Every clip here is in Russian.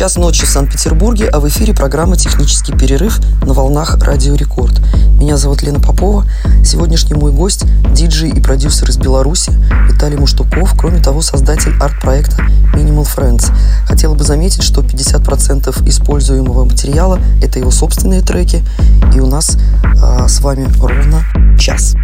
Час ночи в Санкт-Петербурге, а в эфире программа «Технический перерыв» на волнах Радио Рекорд. Меня зовут Лена Попова. Сегодняшний мой гость – диджей и продюсер из Беларуси Виталий Муштуков, кроме того, создатель арт-проекта Minimal Friends. Хотела бы заметить, что 50% используемого материала – это его собственные треки, и у нас а, с вами ровно час.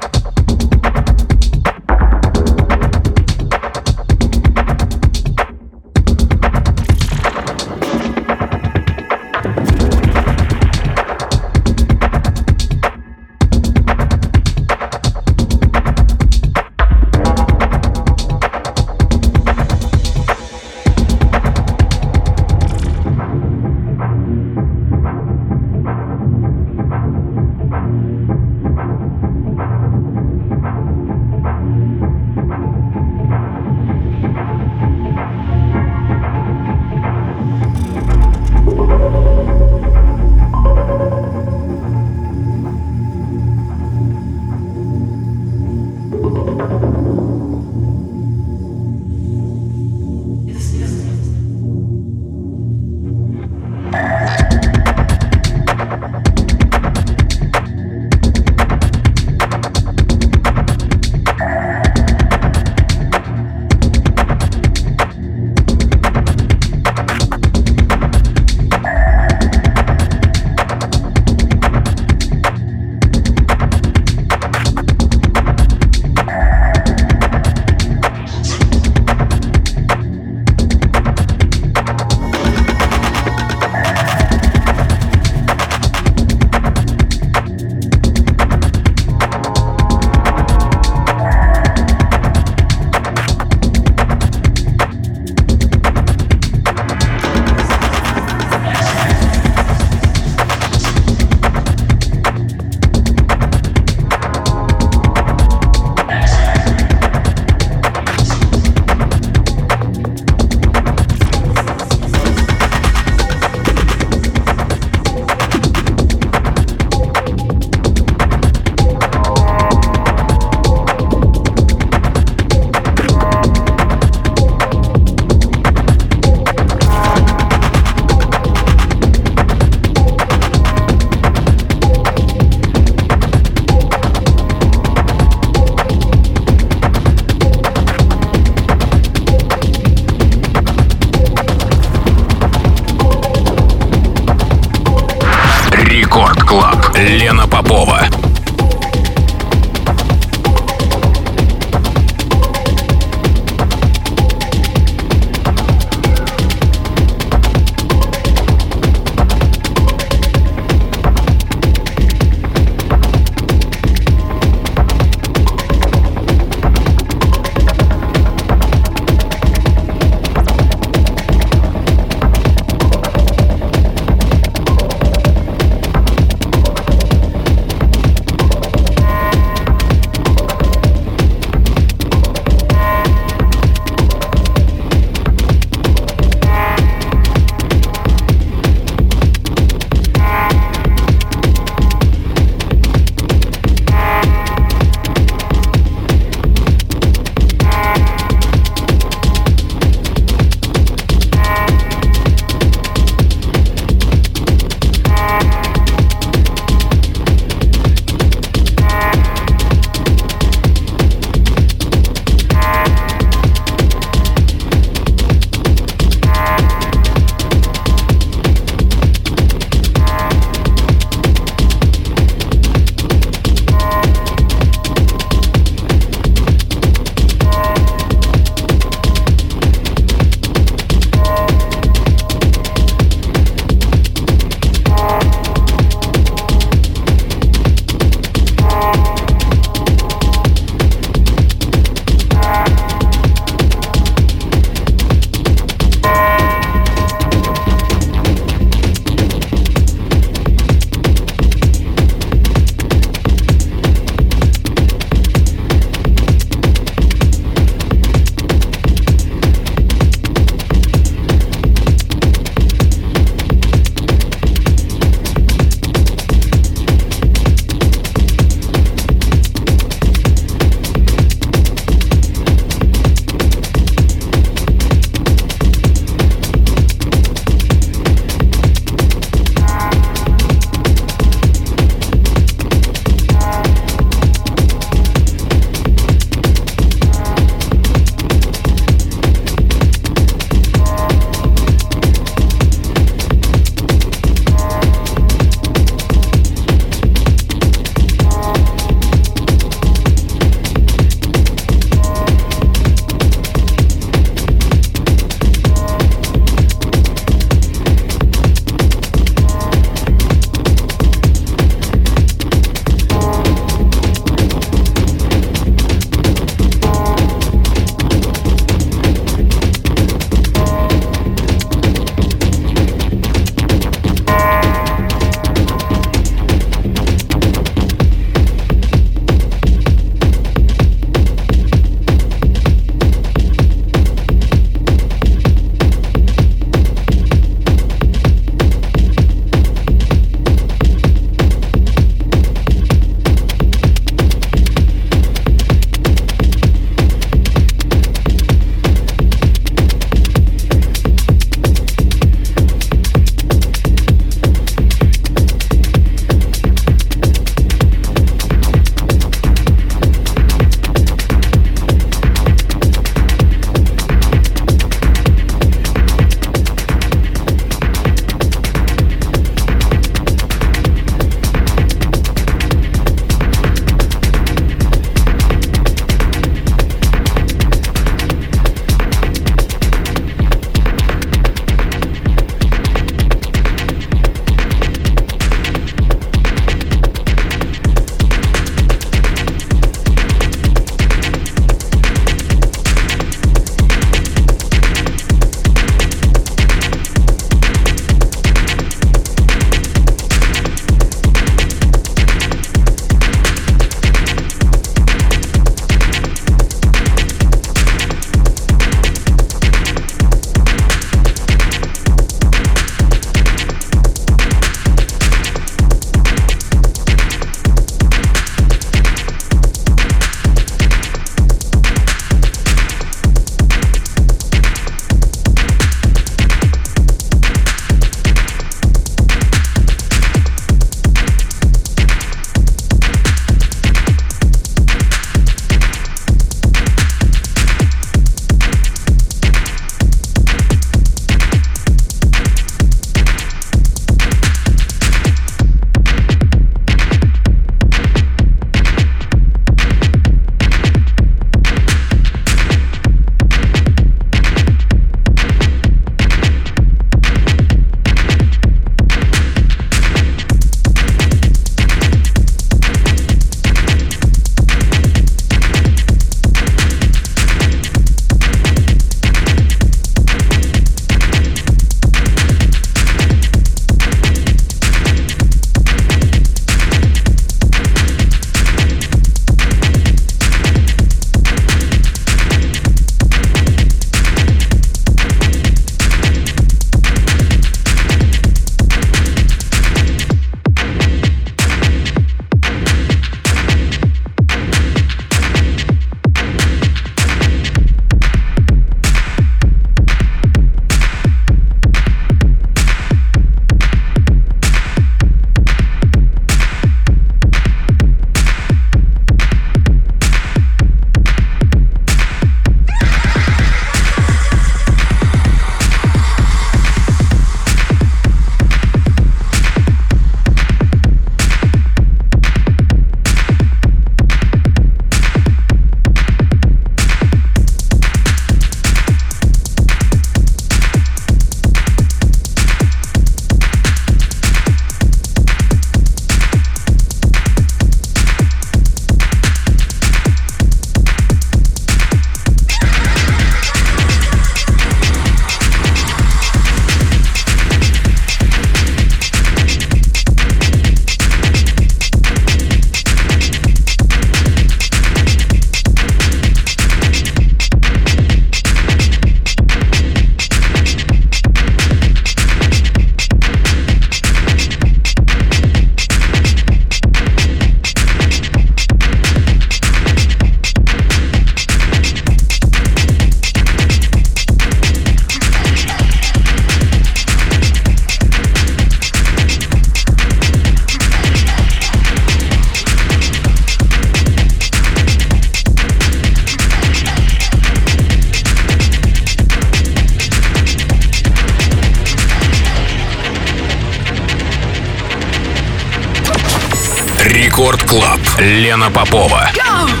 Лена Попова. Go!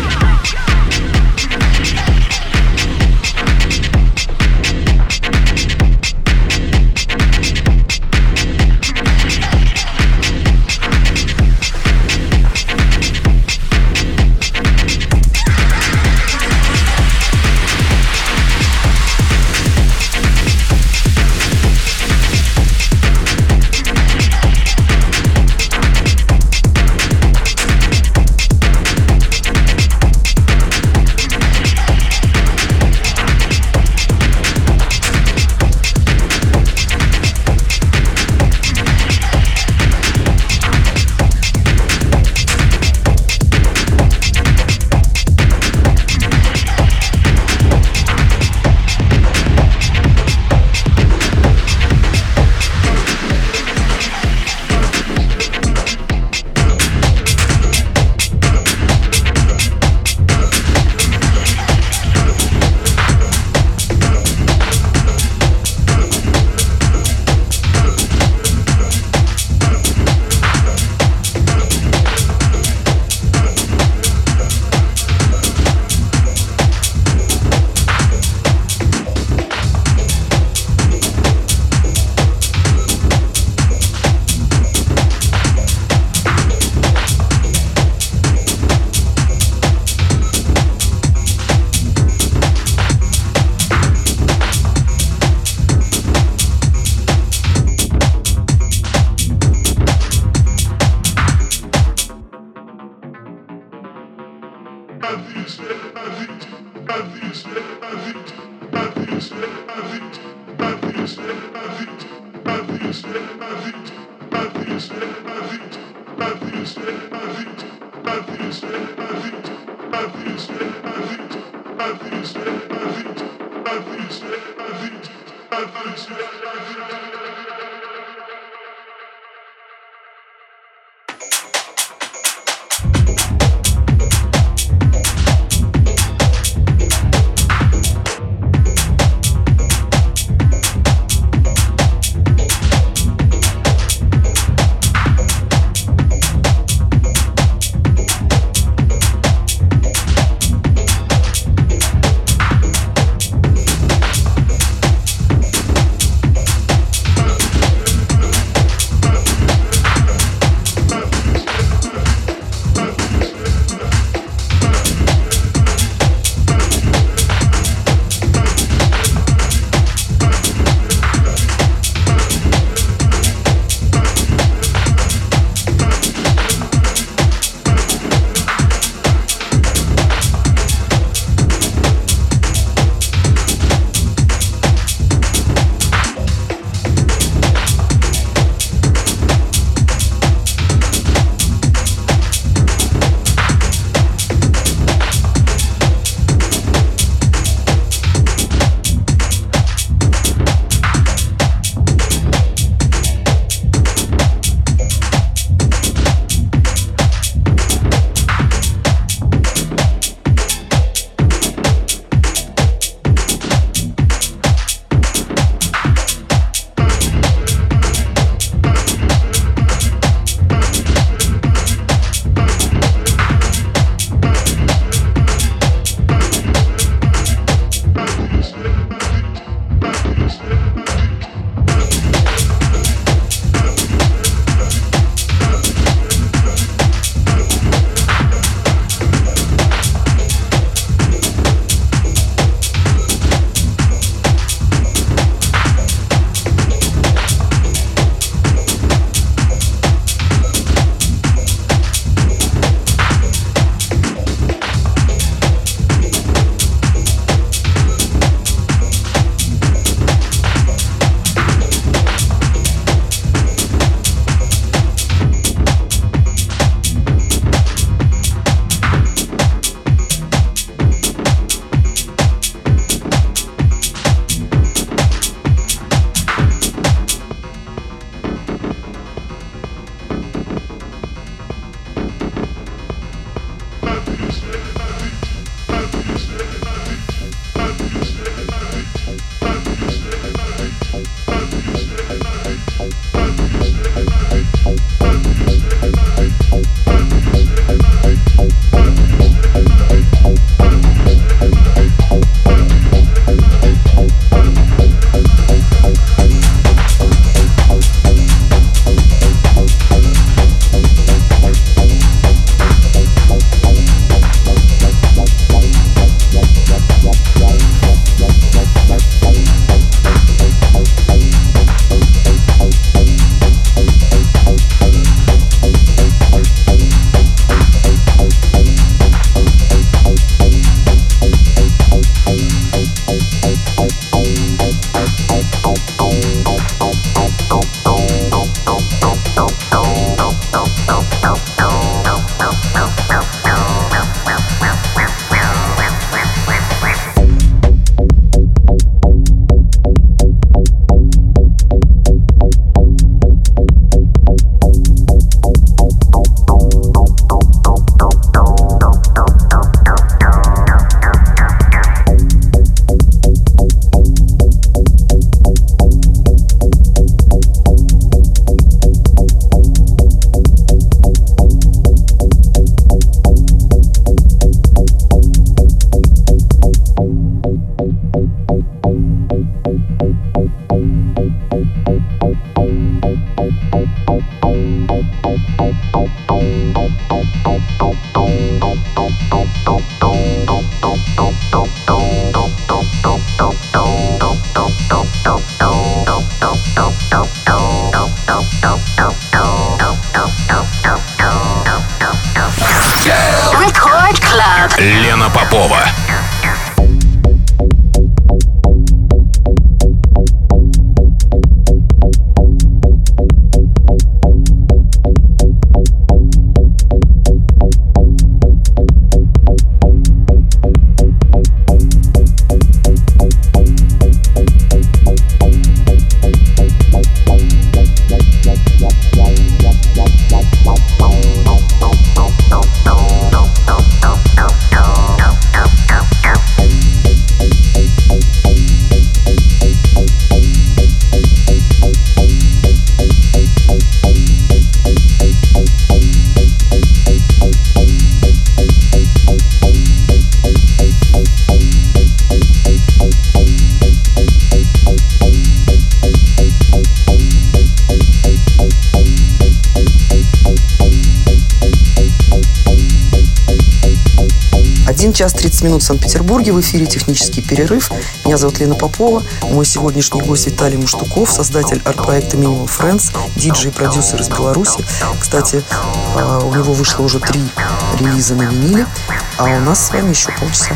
Bye. Час 30 минут в Санкт-Петербурге. В эфире «Технический перерыв». Меня зовут Лена Попова. Мой сегодняшний гость Виталий Муштуков, создатель арт-проекта Minimal Friends, диджей и продюсер из Беларуси. Кстати, а, у него вышло уже три релиза на виниле, а у нас с вами еще полчаса.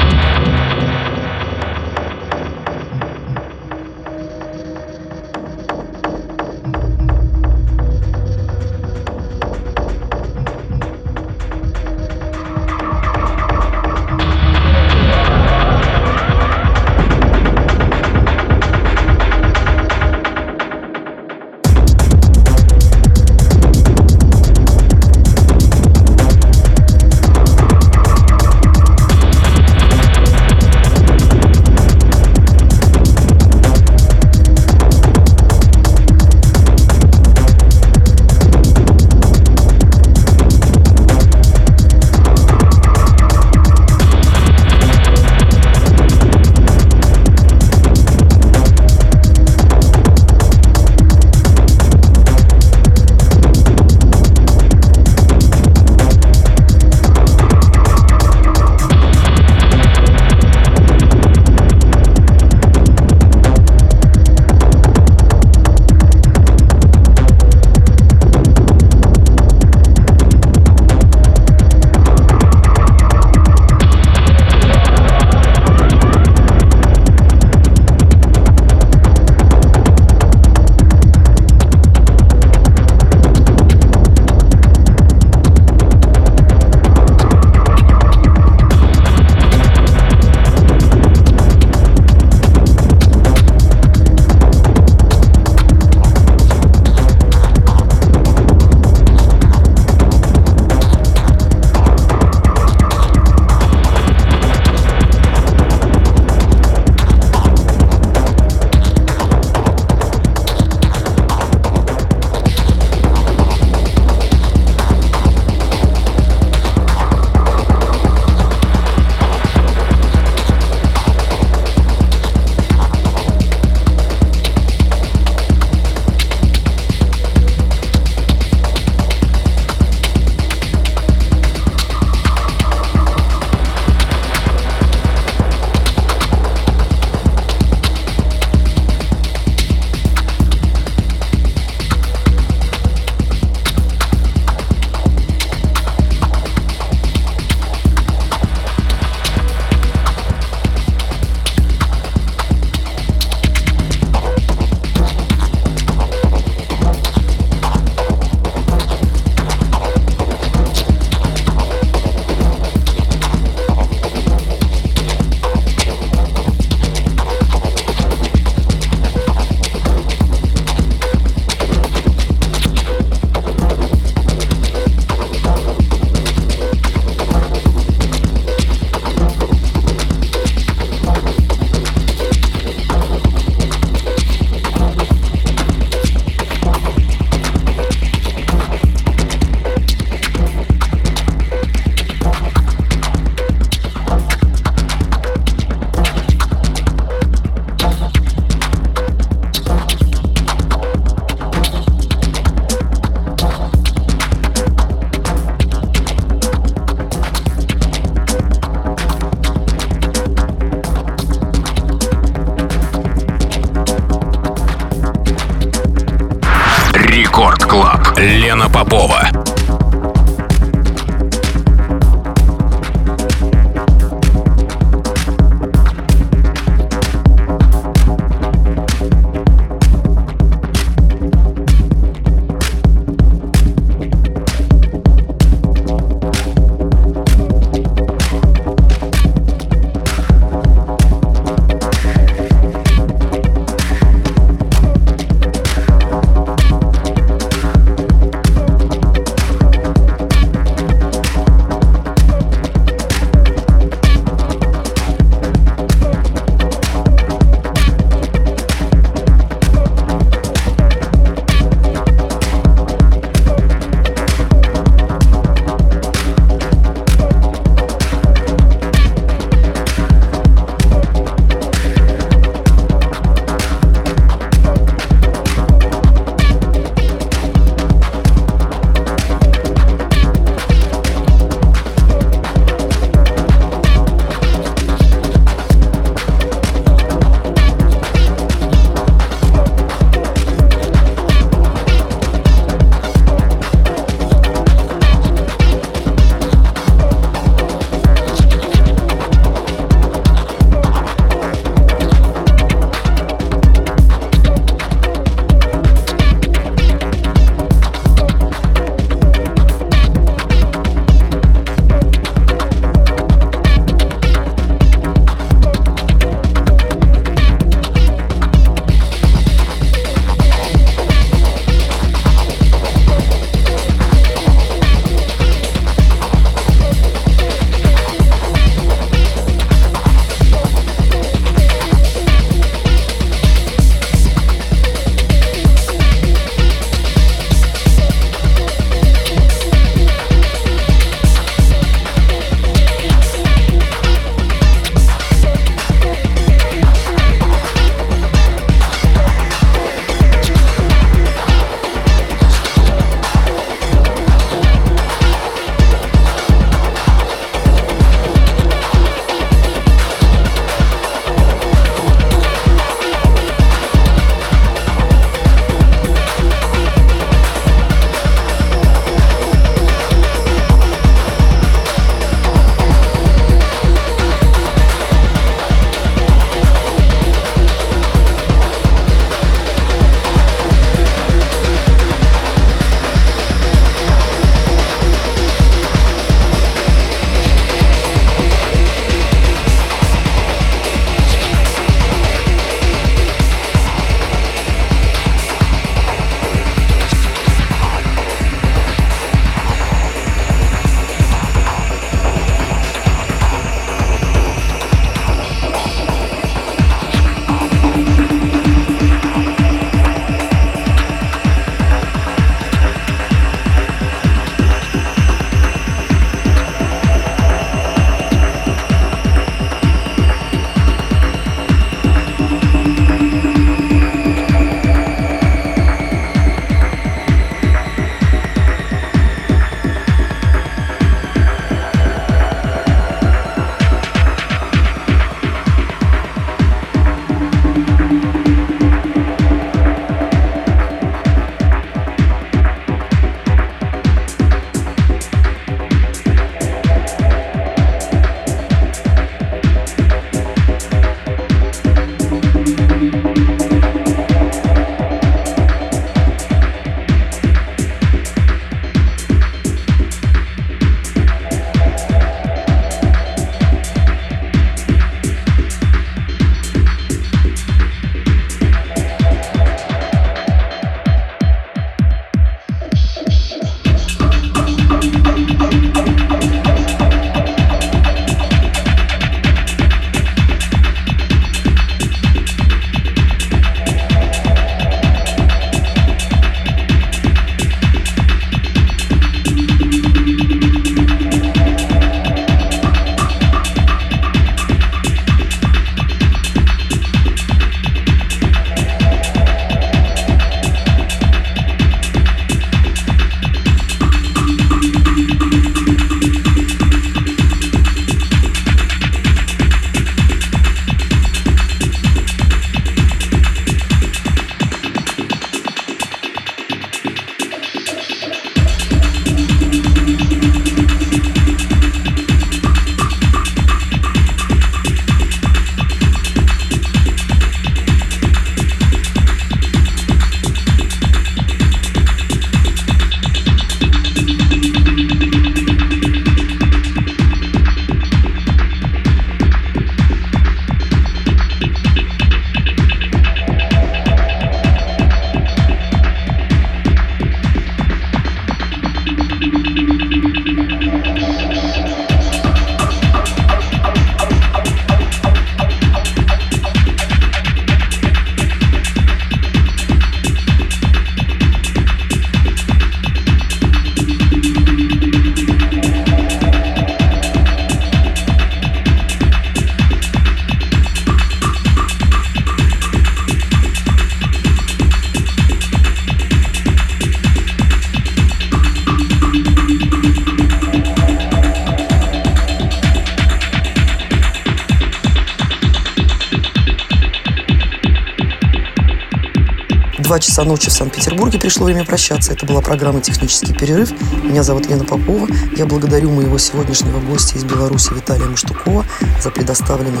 2 часа ночи в Санкт-Петербурге пришло время прощаться. Это была программа «Технический перерыв». Меня зовут Лена Попова. Я благодарю моего сегодняшнего гостя из Беларуси Виталия Маштукова за предоставленный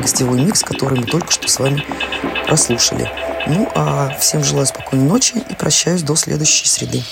гостевой микс, который мы только что с вами прослушали. Ну, а всем желаю спокойной ночи и прощаюсь до следующей среды.